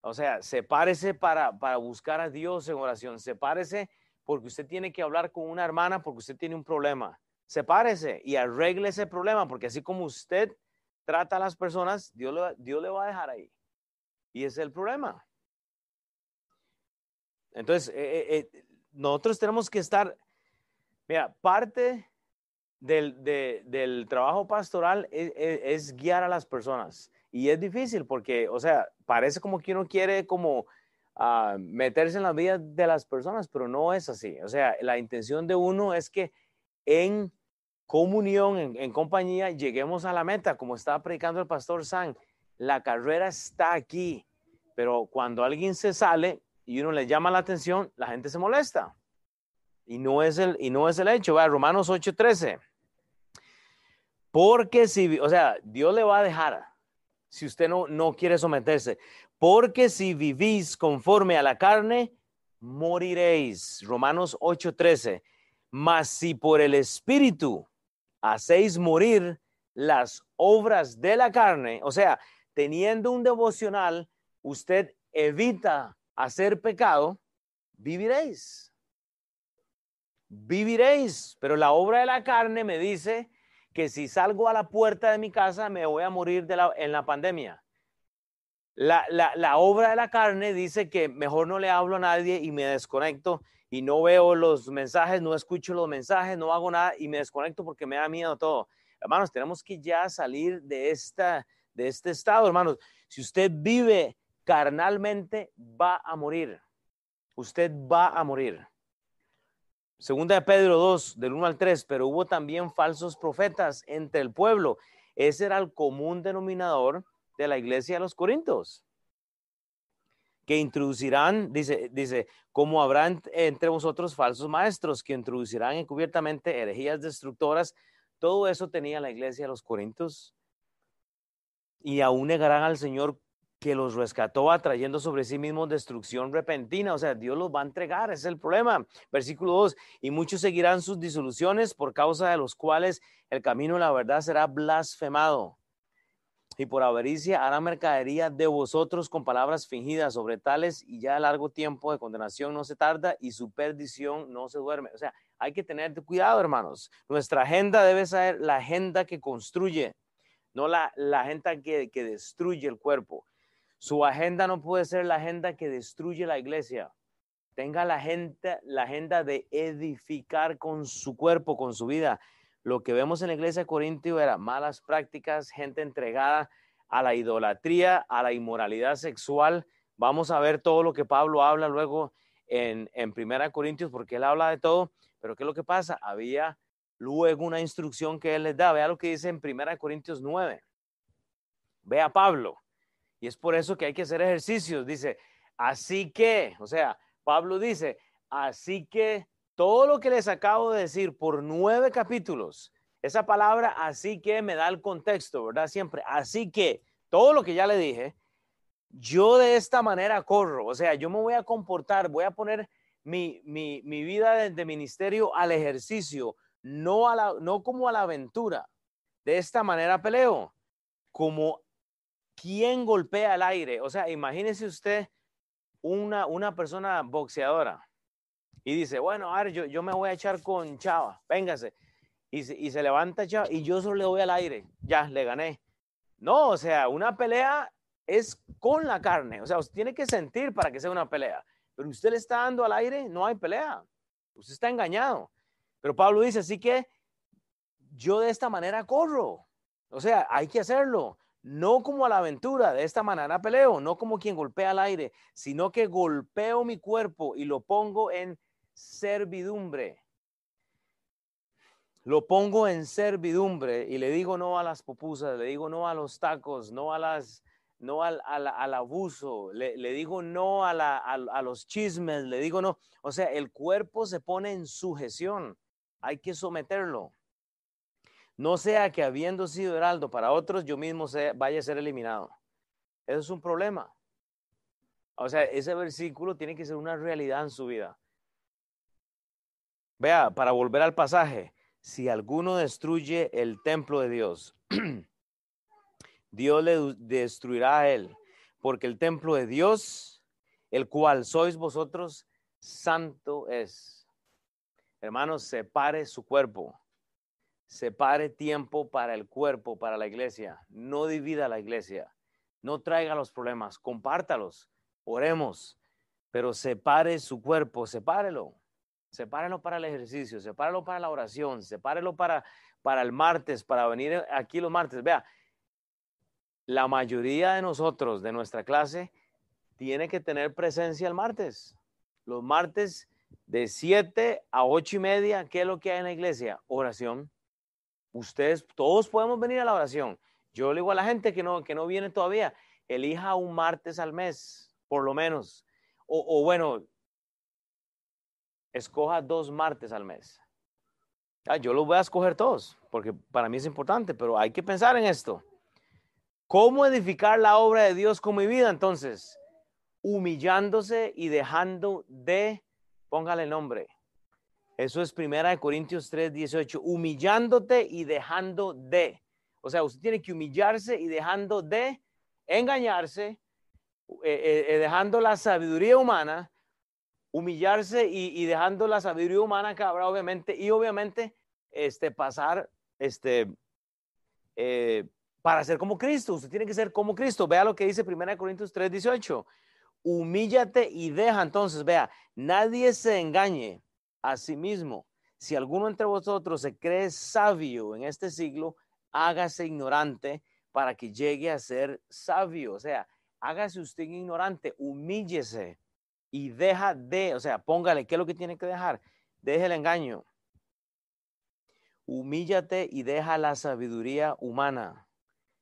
[SPEAKER 1] O sea, sepárese para, para buscar a Dios en oración, sepárese porque usted tiene que hablar con una hermana porque usted tiene un problema. Sepárese y arregle ese problema, porque así como usted trata a las personas, Dios, Dios le va a dejar ahí. Y es el problema. Entonces, eh, eh, eh, nosotros tenemos que estar, mira, parte del, del trabajo pastoral es, es, guiar a las personas. Y es difícil porque, o sea, parece como que uno quiere como a meterse en la vida de las personas, pero no es así. O sea, la intención de uno es que en comunión, en, compañía, lleguemos a la meta, como estaba predicando el pastor San. La carrera está aquí, pero cuando alguien se sale y uno le llama la atención, la gente se molesta. Y no es el, y no es el hecho. ¿verdad? Romanos 8:13. Porque si, o sea, Dios le va a dejar si usted no, no quiere someterse. Porque si vivís conforme a la carne, moriréis. Romanos 8:13. Mas si por el Espíritu hacéis morir las obras de la carne, o sea, teniendo un devocional, usted evita hacer pecado, viviréis. Viviréis, pero la obra de la carne me dice que si salgo a la puerta de mi casa me voy a morir en la pandemia. La, obra de la carne dice que mejor no le hablo a nadie y me desconecto y no veo los mensajes, no escucho los mensajes, no hago nada y me desconecto porque me da miedo todo. Hermanos, tenemos que ya salir de, esta, de este estado, hermanos. Si usted vive carnalmente, va a morir. Usted va a morir. Segunda de Pedro 2, del 1 al 3, pero hubo también falsos profetas entre el pueblo. Ese era el común denominador de la iglesia de los Corintios, que introducirán, dice, dice, como habrán entre vosotros falsos maestros que introducirán encubiertamente herejías destructoras. Todo eso tenía la iglesia de los Corintios. Y aún negarán al Señor que los rescató atrayendo sobre sí mismos destrucción repentina. O sea, Dios los va a entregar, ese es el problema. Versículo 2, y muchos seguirán sus disoluciones por causa de los cuales el camino de la verdad será blasfemado y por avaricia hará mercadería de vosotros con palabras fingidas sobre tales y ya largo tiempo de condenación no se tarda y su perdición no se duerme. O sea, hay que tener cuidado, hermanos. Nuestra agenda debe ser la agenda que construye, no la, la agenda que, que destruye el cuerpo. Su agenda no puede ser la agenda que destruye la iglesia. Tenga la agenda, la agenda de edificar con su cuerpo, con su vida, lo que vemos en la iglesia de Corintio era malas prácticas, gente entregada a la idolatría, a la inmoralidad sexual. Vamos a ver todo lo que Pablo habla luego en, en Primera Corintios, porque él habla de todo. Pero ¿qué es lo que pasa? Había luego una instrucción que él les da. Vea lo que dice en Primera Corintios 9. Vea Pablo. Y es por eso que hay que hacer ejercicios. Dice, así que, o sea, Pablo dice, así que todo lo que les acabo de decir por nueve capítulos, esa palabra así que me da el contexto, ¿verdad? Siempre, así que todo lo que ya le dije, yo de esta manera corro, o sea, yo me voy a comportar, voy a poner mi, vida de, ministerio al ejercicio, no, a la, no como a la aventura. De esta manera peleo, como quien golpea el aire. O sea, imagínese usted una, una persona boxeadora y dice, bueno, a ver, yo, yo me voy a echar con Chava, véngase. Y se, y se levanta Chava y yo solo le doy al aire, ya, le gané. No, o sea, una pelea es con la carne. O sea, usted tiene que sentir para que sea una pelea. Pero usted le está dando al aire, no hay pelea. Usted está engañado. Pero Pablo dice, así que yo de esta manera corro. O sea, hay que hacerlo. No como a la aventura, de esta manera peleo, no como quien golpea al aire, sino que golpeo mi cuerpo y lo pongo en servidumbre. Lo pongo en servidumbre y le digo no a las pupusas, le digo no a los tacos, no a las no al, abuso, le, digo no a, los chismes, le digo no. O sea, el cuerpo se pone en sujeción, hay que someterlo. No sea que habiendo sido heraldo para otros, yo mismo vaya a ser eliminado. Eso es un problema. O sea, ese versículo tiene que ser una realidad en su vida. Vea, para volver al pasaje, si alguno destruye el templo de Dios, Dios le destruirá a él, porque el templo de Dios, el cual sois vosotros, santo es. Hermanos, separe su cuerpo, separe tiempo para el cuerpo, para la iglesia, no divida la iglesia, no traiga los problemas, compártalos, oremos, pero separe su cuerpo, sepárelo, sepárelo para el ejercicio, sepárelo para la oración, sepárelo para, para el martes, para venir aquí los martes. Vea, la mayoría de nosotros, de nuestra clase, tiene que tener presencia el martes. Los martes de 7 a 8 y media, ¿qué es lo que hay en la iglesia? Oración. Ustedes, todos podemos venir a la oración. Yo le digo a la gente que no, que no viene todavía, elija un martes al mes, por lo menos. O bueno, escoja dos martes al mes. Ah, yo los voy a escoger todos, porque para mí es importante, pero hay que pensar en esto. ¿Cómo edificar la obra de Dios con mi vida? Entonces, humillándose y dejando de, póngale nombre. Eso es primera de Corintios 3, 18. Humillándote y dejando de. O sea, usted tiene que humillarse y dejando de engañarse, eh, eh, eh, dejando la sabiduría humana, humillarse y, dejando la sabiduría humana que habrá obviamente, y obviamente este, pasar este, para ser como Cristo. Usted tiene que ser como Cristo. Vea lo que dice 1 Corintios 3, 18. Humíllate y deja. Entonces, vea, nadie se engañe a sí mismo. Si alguno entre vosotros se cree sabio en este siglo, hágase ignorante para que llegue a ser sabio. O sea, hágase usted ignorante, humíllese y deja de, o sea, póngale, ¿qué es lo que tiene que dejar? Deje el engaño. Humíllate y deja la sabiduría humana.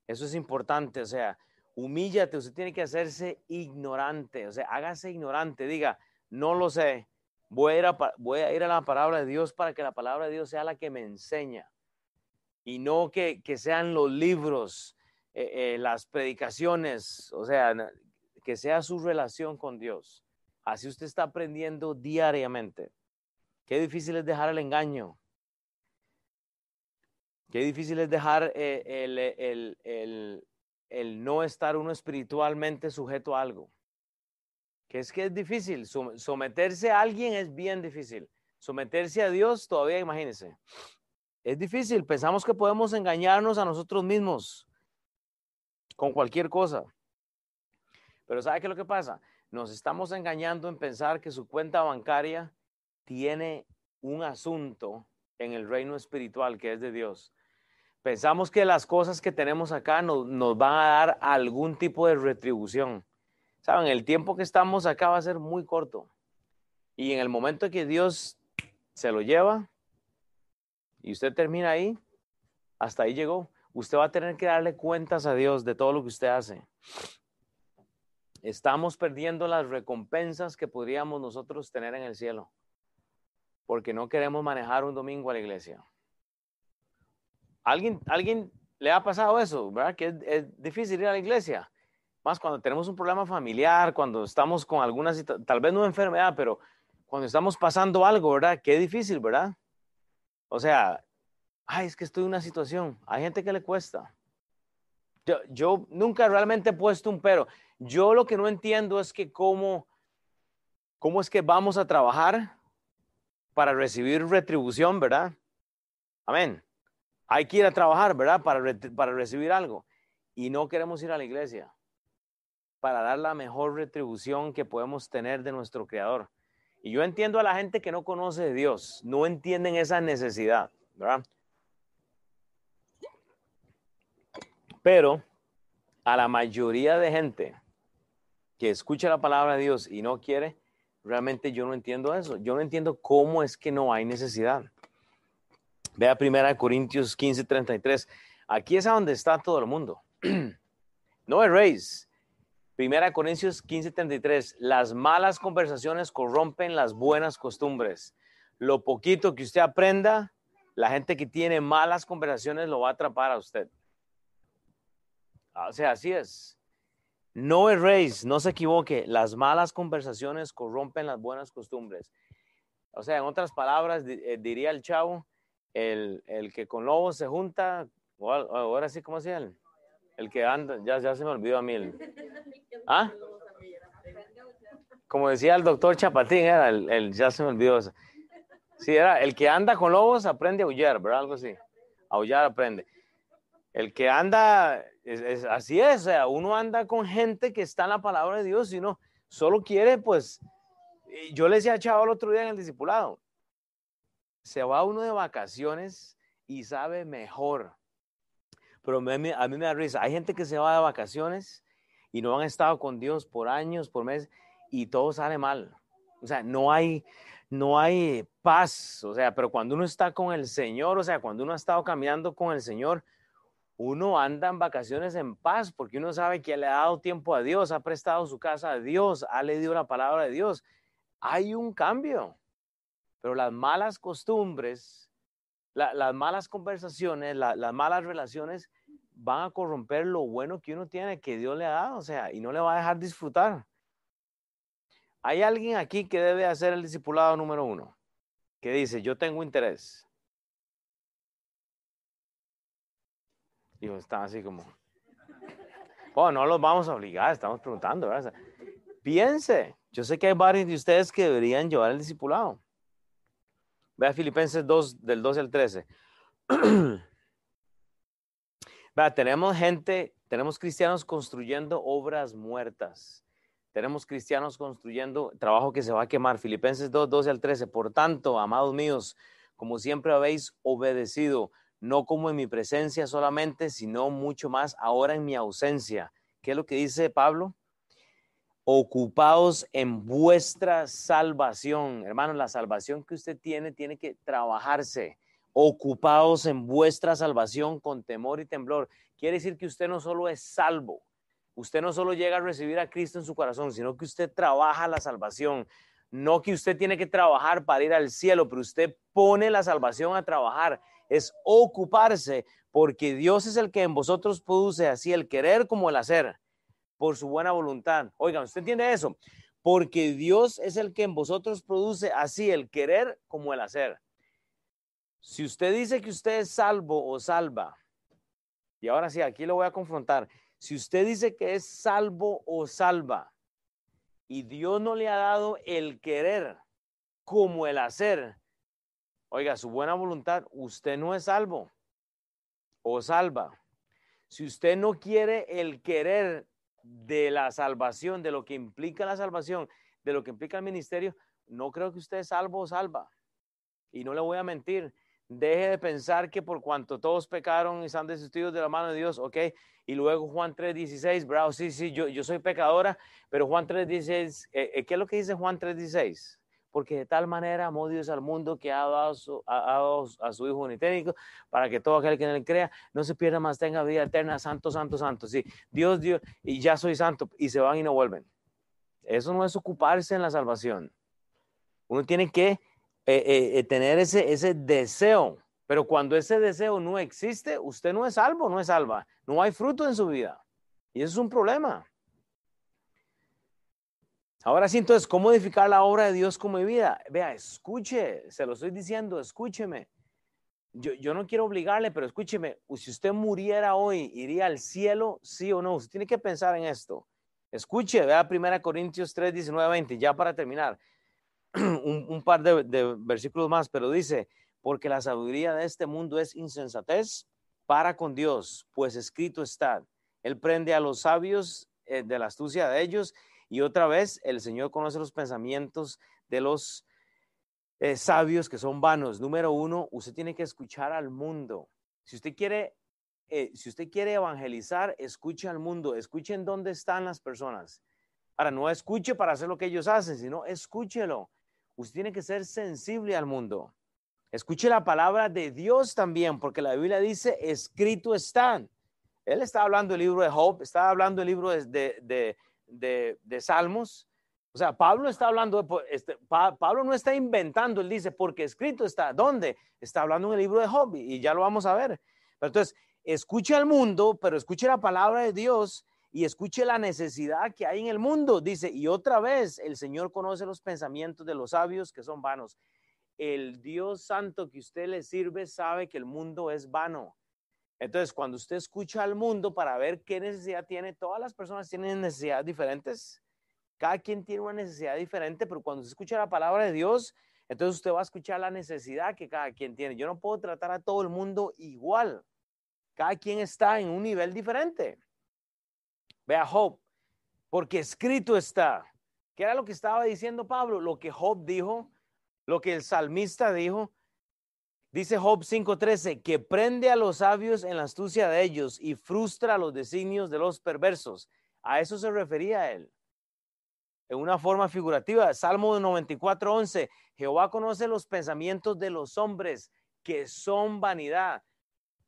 [SPEAKER 1] Eso es importante, o sea, humíllate, usted tiene que hacerse ignorante, o sea, hágase ignorante, diga, no lo sé, voy a ir a, la palabra de Dios para que la palabra de Dios sea la que me enseña y no que, sean los libros, eh, eh, las predicaciones, o sea, que sea su relación con Dios. Así usted está aprendiendo diariamente. Qué difícil es dejar el engaño. Qué difícil es dejar eh, el, no estar uno espiritualmente sujeto a algo. Que es que es difícil. Someterse a alguien es bien difícil. Someterse a Dios todavía, imagínense. Es difícil. Pensamos que podemos engañarnos a nosotros mismos con cualquier cosa. Pero ¿sabe qué es lo que pasa? Nos estamos engañando en pensar que su cuenta bancaria tiene un asunto en el reino espiritual que es de Dios. Pensamos que las cosas que tenemos acá nos, van a dar algún tipo de retribución. Saben, el tiempo que estamos acá va a ser muy corto. Y en el momento que Dios se lo lleva y usted termina ahí, hasta ahí llegó. Usted va a tener que darle cuentas a Dios de todo lo que usted hace. Estamos perdiendo las recompensas que podríamos nosotros tener en el cielo, porque no queremos manejar un domingo a la iglesia. ¿Alguien, alguien le ha pasado eso, verdad? Que es, difícil ir a la iglesia. Más cuando tenemos un problema familiar, cuando estamos con alguna tal vez no enfermedad, pero cuando estamos pasando algo, ¿verdad? Qué difícil, ¿verdad? O sea, ay, es que estoy en una situación. Hay gente que le cuesta. Yo, yo nunca realmente he puesto un pero. Yo lo que no entiendo es que cómo, cómo es que vamos a trabajar para recibir retribución, ¿verdad? Amén. Hay que ir a trabajar, ¿verdad? Para, para recibir algo. Y no queremos ir a la iglesia para dar la mejor retribución que podemos tener de nuestro Creador. Y yo entiendo a la gente que no conoce de Dios, no entienden esa necesidad, ¿verdad? Pero a la mayoría de gente que escucha la palabra de Dios y no quiere, realmente yo no entiendo eso. Yo no entiendo cómo es que no hay necesidad. Vea 1 Corintios 15, 33. Aquí es a donde está todo el mundo. no erréis. 1 Corintios 15, 33. Las malas conversaciones corrompen las buenas costumbres. Lo poquito que usted aprenda, la gente que tiene malas conversaciones lo va a atrapar a usted. O sea, así es. No erréis, no se equivoque, las malas conversaciones corrompen las buenas costumbres. O sea, en otras palabras, eh, diría el chavo, el, que con lobos se junta, ahora sí, ¿cómo se llama? El que anda, ya, ya se me olvidó a mí. ¿Ah? Como decía el doctor Chapatín, era el, ya se me olvidó. Sí, era el que anda con lobos aprende a aullar, ¿verdad? Algo así. Aullar aprende. El que anda es, así es, o sea, uno anda con gente que está en la palabra de Dios y uno solo quiere, pues, yo le decía a Chavo el otro día en el discipulado, se va uno de vacaciones y sabe mejor. Pero a mí, a mí me da risa, hay gente que se va de vacaciones y no han estado con Dios por años, por meses, y todo sale mal. O sea, no hay, no hay paz, o sea, pero cuando uno está con el Señor, o sea, cuando uno ha estado caminando con el Señor, uno anda en vacaciones en paz porque uno sabe que le ha dado tiempo a Dios, ha prestado su casa a Dios, ha leído la palabra de Dios. Hay un cambio, pero las malas costumbres, las malas conversaciones, las malas relaciones van a corromper lo bueno que uno tiene, que Dios le ha dado, o sea, y no le va a dejar disfrutar. Hay alguien aquí que debe hacer el discipulado número uno, que dice, yo tengo interés. Y están así como, oh, no los vamos a obligar, estamos preguntando, ¿verdad? piense, yo sé que hay varios de ustedes que deberían llevar el discipulado. Vea Filipenses 2, del 12 al 13. Vea, tenemos gente, tenemos cristianos construyendo obras muertas. Tenemos cristianos construyendo trabajo que se va a quemar. Filipenses 2, 12 al 13. Por tanto, amados míos, como siempre habéis obedecido, no como en mi presencia solamente, sino mucho más ahora en mi ausencia. ¿Qué es lo que dice Pablo? Ocupados en vuestra salvación. Hermanos, la salvación que usted tiene tiene que trabajarse. Ocupados en vuestra salvación con temor y temblor. Quiere decir que usted no solo es salvo, usted no solo llega a recibir a Cristo en su corazón, sino que usted trabaja la salvación. No que usted tiene que trabajar para ir al cielo, pero usted pone la salvación a trabajar es ocuparse, porque Dios es el que en vosotros produce así el querer como el hacer, por su buena voluntad. Oigan, ¿usted entiende eso? Porque Dios es el que en vosotros produce así el querer como el hacer. Si usted dice que usted es salvo o salva, y ahora sí, aquí lo voy a confrontar. Si usted dice que es salvo o salva, y Dios no le ha dado el querer como el hacer, Oiga, su buena voluntad, usted no es salvo o salva. Si usted no quiere el querer de la salvación, de lo que implica la salvación, de lo que implica el ministerio, no creo que usted es salvo o salva. Y no le voy a mentir, deje de pensar que por cuanto todos pecaron y están desistidos de la mano de Dios, ok, y luego Juan 3.16, bravo, sí, sí, yo, yo soy pecadora, pero Juan 3.16, eh, eh, ¿qué es lo que dice Juan 3.16? Porque de tal manera amó Dios al mundo que ha dado, a, su Hijo uniténico para que todo aquel que en él crea no se pierda más, tenga vida eterna, santo, santo, santo. Sí, Dios, Dios, y ya soy santo, y se van y no vuelven. Eso no es ocuparse en la salvación. Uno tiene que eh, eh, eh, tener ese, ese deseo, pero cuando ese deseo no existe, usted no es salvo, no es salva, no hay fruto en su vida. Y eso es un problema. Ahora sí, entonces, ¿cómo edificar la obra de Dios como mi vida? Vea, escuche, se lo estoy diciendo, escúcheme. Yo, yo, no quiero obligarle, pero escúcheme, si usted muriera hoy, ¿iría al cielo? Sí o no. Usted tiene que pensar en esto. Escuche, vea 1 Corintios 3, 19, 20, ya para terminar. un, par de, versículos más, pero dice, porque la sabiduría de este mundo es insensatez para con Dios, pues escrito está, Él prende a los sabios eh, de la astucia de ellos, y otra vez el Señor conoce los pensamientos de los eh, sabios que son vanos. Número uno, usted tiene que escuchar al mundo. Si usted quiere, eh, si usted quiere evangelizar, escuche al mundo, escuchen dónde están las personas. Ahora, no escuche para hacer lo que ellos hacen, sino escúchelo. Usted tiene que ser sensible al mundo. Escuche la palabra de Dios también, porque la Biblia dice, escrito están. Él está hablando del libro de Job, está hablando del libro de, de, Salmos. O sea, Pablo está hablando, este, Pablo no está inventando, él dice, porque escrito está. ¿Dónde? Está hablando en el libro de Job y ya lo vamos a ver. Pero entonces, escuche al mundo, pero escuche la palabra de Dios y escuche la necesidad que hay en el mundo. Dice, y otra vez, el Señor conoce los pensamientos de los sabios que son vanos. El Dios santo que usted le sirve sabe que el mundo es vano. Entonces, cuando usted escucha al mundo para ver qué necesidad tiene, todas las personas tienen necesidades diferentes. Cada quien tiene una necesidad diferente, pero cuando se escucha la palabra de Dios, entonces usted va a escuchar la necesidad que cada quien tiene. Yo no puedo tratar a todo el mundo igual. Cada quien está en un nivel diferente. Vea Job, porque escrito está. ¿Qué era lo que estaba diciendo Pablo? Lo que Job dijo, lo que el salmista dijo. Dice Job 5:13, que prende a los sabios en la astucia de ellos y frustra los designios de los perversos. A eso se refería él. En una forma figurativa, Salmo 94:11, Jehová conoce los pensamientos de los hombres que son vanidad,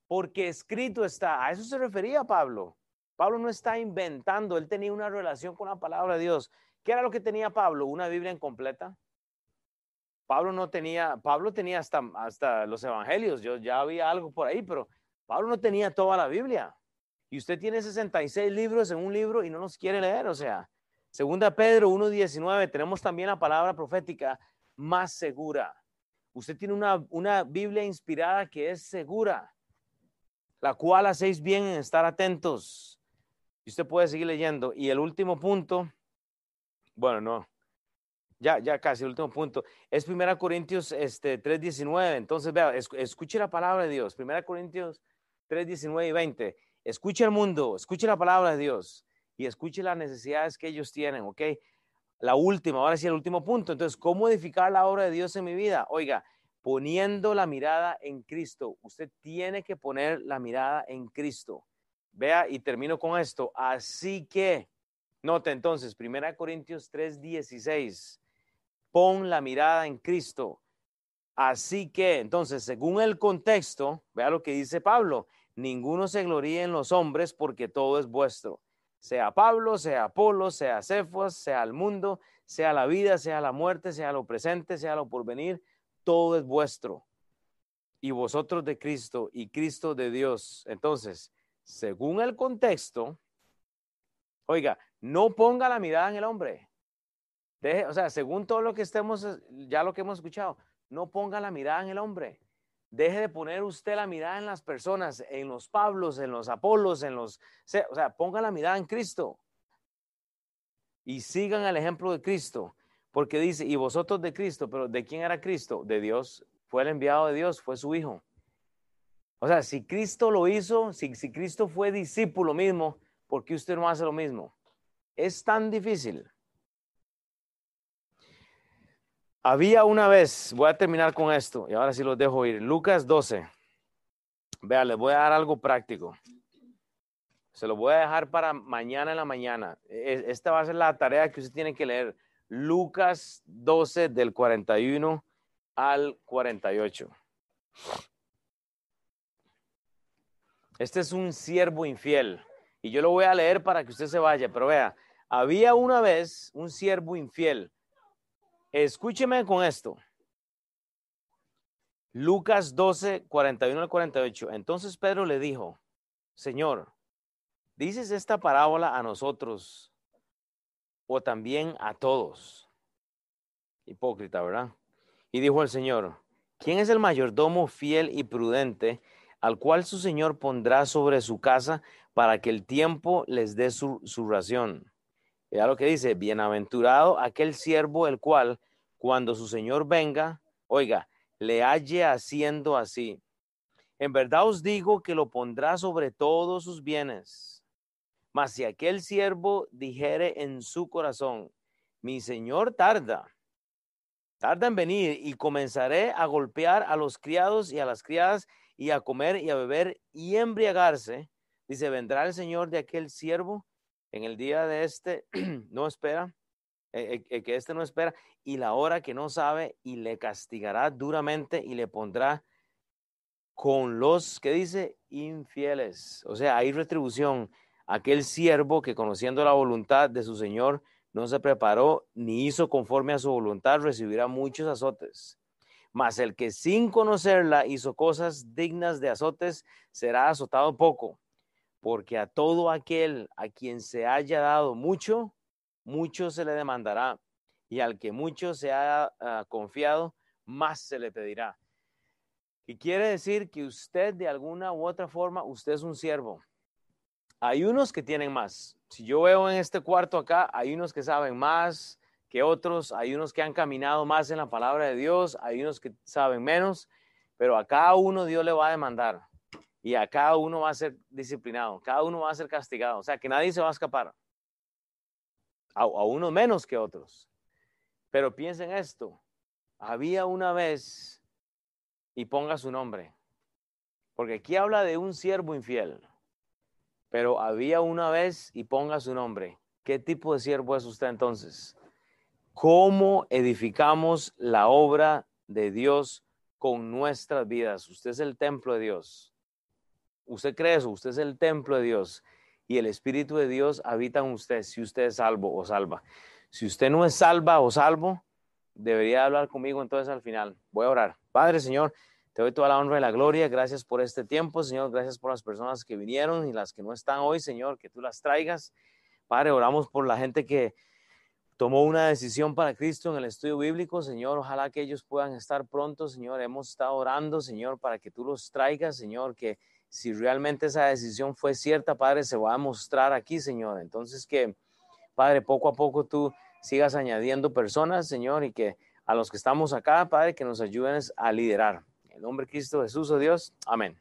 [SPEAKER 1] porque escrito está. A eso se refería Pablo. Pablo no está inventando, él tenía una relación con la palabra de Dios. ¿Qué era lo que tenía Pablo? ¿Una Biblia incompleta? Pablo no tenía, Pablo tenía hasta, hasta los evangelios, yo ya había algo por ahí, pero Pablo no tenía toda la Biblia. Y usted tiene 66 libros en un libro y no los quiere leer, o sea, segunda Pedro 1.19, tenemos también la palabra profética más segura. Usted tiene una, una Biblia inspirada que es segura, la cual hacéis bien en estar atentos y usted puede seguir leyendo. Y el último punto, bueno, no, ya, ya casi el último punto, es 1 Corintios este, 3.19. Entonces, vea, escuche la palabra de Dios. 1 Corintios 3.19 y 20. Escuche el mundo, escuche la palabra de Dios y escuche las necesidades que ellos tienen, ¿ok? La última, ahora sí, el último punto. Entonces, ¿cómo edificar la obra de Dios en mi vida? Oiga, poniendo la mirada en Cristo. Usted tiene que poner la mirada en Cristo. Vea, y termino con esto. Así que, note entonces, 1 Corintios 3:16, pon la mirada en Cristo. Así que, entonces, según el contexto, vea lo que dice Pablo, ninguno se gloríe en los hombres porque todo es vuestro. Sea Pablo, sea Apolo, sea Cefas, sea el mundo, sea la vida, sea la muerte, sea lo presente, sea lo porvenir, todo es vuestro. Y vosotros de Cristo y Cristo de Dios. Entonces, según el contexto, oiga, no ponga la mirada en el hombre. O sea, según todo lo que estemos, ya lo que hemos escuchado, no ponga la mirada en el hombre. Deje de poner usted la mirada en las personas, en los Pablos, en los Apolos, en los... O sea, ponga la mirada en Cristo. Y sigan el ejemplo de Cristo. Porque dice, y vosotros de Cristo, pero ¿de quién era Cristo? De Dios. Fue el enviado de Dios, fue su Hijo. O sea, si Cristo lo hizo, si, si Cristo fue discípulo mismo, ¿por qué usted no hace lo mismo? Es tan difícil. Había una vez, voy a terminar con esto y ahora sí los dejo ir. Lucas 12. Vea, les voy a dar algo práctico. Se lo voy a dejar para mañana en la mañana. E, esta va a ser la tarea que usted tiene que leer. Lucas 12 del 41 al 48. Este es un siervo infiel. Y yo lo voy a leer para que usted se vaya, pero vea, Había una vez un siervo infiel. Escúcheme con esto. Lucas 12, 41 al 48. Entonces Pedro le dijo, Señor, ¿dices esta parábola a nosotros o también a todos? Hipócrita, ¿verdad? Y dijo el Señor, ¿quién es el mayordomo fiel y prudente al cual su Señor pondrá sobre su casa para que el tiempo les dé su, su ración? Ya lo que dice, bienaventurado aquel siervo el cual, cuando su Señor venga, oiga, le halle haciendo así. En verdad os digo que lo pondrá sobre todos sus bienes. Mas si aquel siervo dijere en su corazón, mi Señor tarda, tarda en venir y comenzaré a golpear a los criados y a las criadas y a comer y a beber y embriagarse, dice, vendrá el Señor de aquel siervo en el día de este, no espera, eh, eh, que este no espera, y la hora que no sabe, y le castigará duramente y le pondrá con los que dice infieles. O sea, hay retribución. Aquel siervo que conociendo la voluntad de su Señor no se preparó ni hizo conforme a su voluntad, recibirá muchos azotes. Mas el que sin conocerla hizo cosas dignas de azotes, será azotado poco. Porque a todo aquel a quien se haya dado mucho, mucho se le demandará, y al que mucho se ha ah, confiado, más se le pedirá. Y quiere decir que usted de alguna u otra forma, usted es un siervo. Hay unos que tienen más. Si yo veo en este cuarto acá, hay unos que saben más que otros, hay unos que han caminado más en la palabra de Dios, hay unos que saben menos, pero a cada uno Dios le va a demandar y a cada uno va a ser disciplinado, cada uno va a ser castigado, o sea que nadie se va a escapar a, unos menos que otros. Pero piensen esto, había una vez, y ponga su nombre, porque aquí habla de un siervo infiel, pero había una vez y ponga su nombre. ¿Qué tipo de siervo es usted entonces? ¿Cómo edificamos la obra de Dios con nuestras vidas? Usted es el templo de Dios. Usted cree eso, usted es el templo de Dios y el Espíritu de Dios habita en usted si usted es salvo o salva. Si usted no es salva o salvo, debería hablar conmigo entonces al final. Voy a orar. Padre, Señor, te doy toda la honra y la gloria. Gracias por este tiempo, Señor. Gracias por las personas que vinieron y las que no están hoy, Señor, que tú las traigas. Padre, oramos por la gente que tomó una decisión para Cristo en el estudio bíblico, Señor. Ojalá que ellos puedan estar pronto, Señor. Hemos estado orando, Señor, para que tú los traigas, Señor, que si realmente esa decisión fue cierta, Padre, se va a mostrar aquí, Señor. Entonces que, Padre, poco a poco tú sigas añadiendo personas, Señor, y que a los que estamos acá, Padre, que nos ayuden a liderar. En el nombre de Cristo Jesús, oh Dios. Amén.